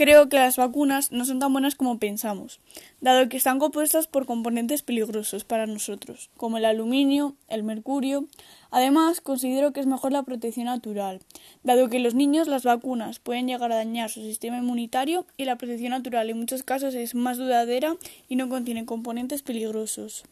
Creo que las vacunas no son tan buenas como pensamos, dado que están compuestas por componentes peligrosos para nosotros, como el aluminio, el mercurio. Además, considero que es mejor la protección natural, dado que los niños las vacunas pueden llegar a dañar su sistema inmunitario y la protección natural en muchos casos es más duradera y no contiene componentes peligrosos.